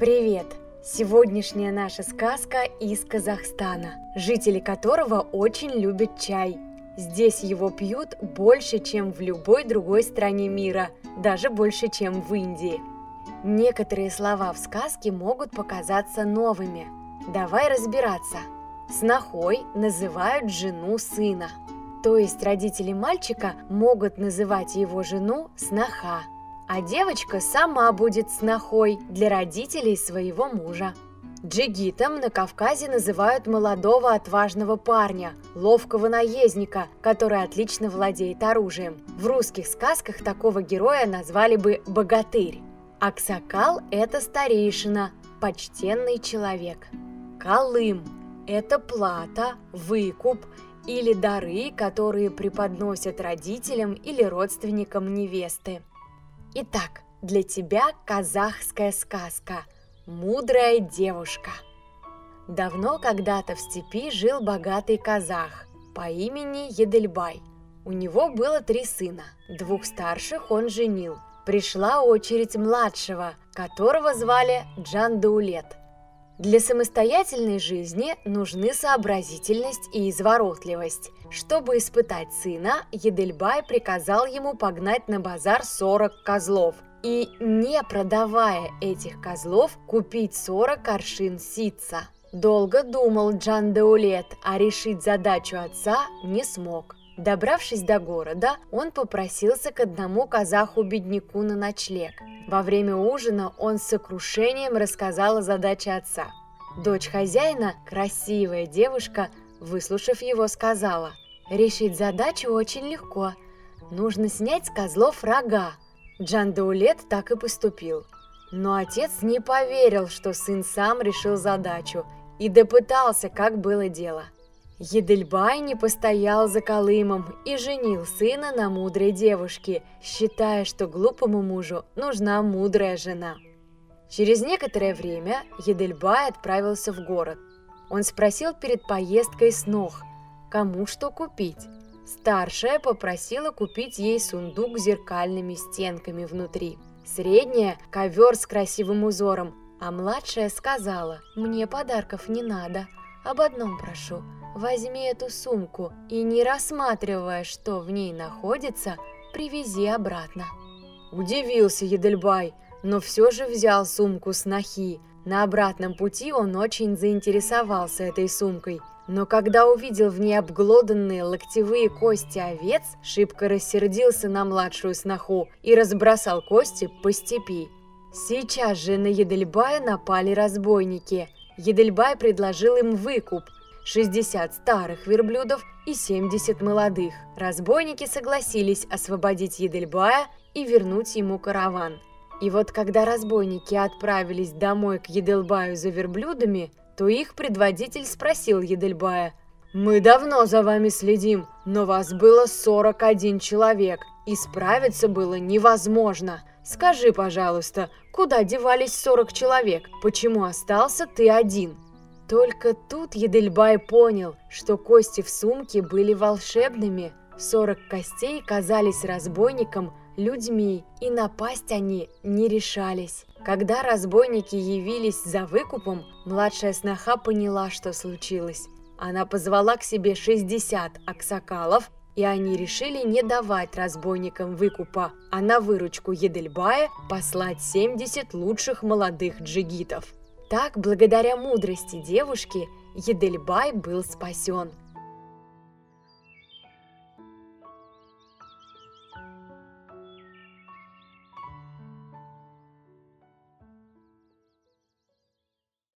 Привет! Сегодняшняя наша сказка из Казахстана, жители которого очень любят чай. Здесь его пьют больше, чем в любой другой стране мира, даже больше, чем в Индии. Некоторые слова в сказке могут показаться новыми. Давай разбираться. Снохой называют жену сына. То есть родители мальчика могут называть его жену сноха, а девочка сама будет снохой для родителей своего мужа. Джигитом на Кавказе называют молодого отважного парня, ловкого наездника, который отлично владеет оружием. В русских сказках такого героя назвали бы богатырь. Аксакал – это старейшина, почтенный человек. Колым – это плата, выкуп или дары, которые преподносят родителям или родственникам невесты. Итак, для тебя казахская сказка «Мудрая девушка». Давно когда-то в степи жил богатый казах по имени Едельбай. У него было три сына, двух старших он женил. Пришла очередь младшего, которого звали Джандаулет. Для самостоятельной жизни нужны сообразительность и изворотливость. Чтобы испытать сына, Едельбай приказал ему погнать на базар 40 козлов и, не продавая этих козлов, купить 40 аршин ситца. Долго думал Джан Деулет, а решить задачу отца не смог. Добравшись до города, он попросился к одному казаху-бедняку на ночлег. Во время ужина он с сокрушением рассказал о задаче отца. Дочь хозяина, красивая девушка, выслушав его, сказала, «Решить задачу очень легко. Нужно снять с козлов рога». Джан Даулет так и поступил. Но отец не поверил, что сын сам решил задачу и допытался, как было дело. Едельбай не постоял за Колымом и женил сына на мудрой девушке, считая, что глупому мужу нужна мудрая жена. Через некоторое время Едельбай отправился в город. Он спросил перед поездкой снох, кому что купить. Старшая попросила купить ей сундук с зеркальными стенками внутри. Средняя – ковер с красивым узором, а младшая сказала, «Мне подарков не надо, об одном прошу – Возьми эту сумку и, не рассматривая, что в ней находится, привези обратно. Удивился Едельбай, но все же взял сумку с нахи. На обратном пути он очень заинтересовался этой сумкой, но когда увидел в ней обглоданные локтевые кости овец, шибко рассердился на младшую сноху и разбросал кости по степи. Сейчас же на Едельбая напали разбойники. Едельбай предложил им выкуп – 60 старых верблюдов и 70 молодых. Разбойники согласились освободить Едельбая и вернуть ему караван. И вот когда разбойники отправились домой к Едельбаю за верблюдами, то их предводитель спросил Едельбая, «Мы давно за вами следим, но вас было 41 человек, и справиться было невозможно. Скажи, пожалуйста, куда девались 40 человек? Почему остался ты один?» Только тут Едельбай понял, что кости в сумке были волшебными. Сорок костей казались разбойникам людьми, и напасть они не решались. Когда разбойники явились за выкупом, младшая сноха поняла, что случилось. Она позвала к себе 60 аксакалов, и они решили не давать разбойникам выкупа, а на выручку Едельбая послать 70 лучших молодых джигитов. Так, благодаря мудрости девушки, Едельбай был спасен –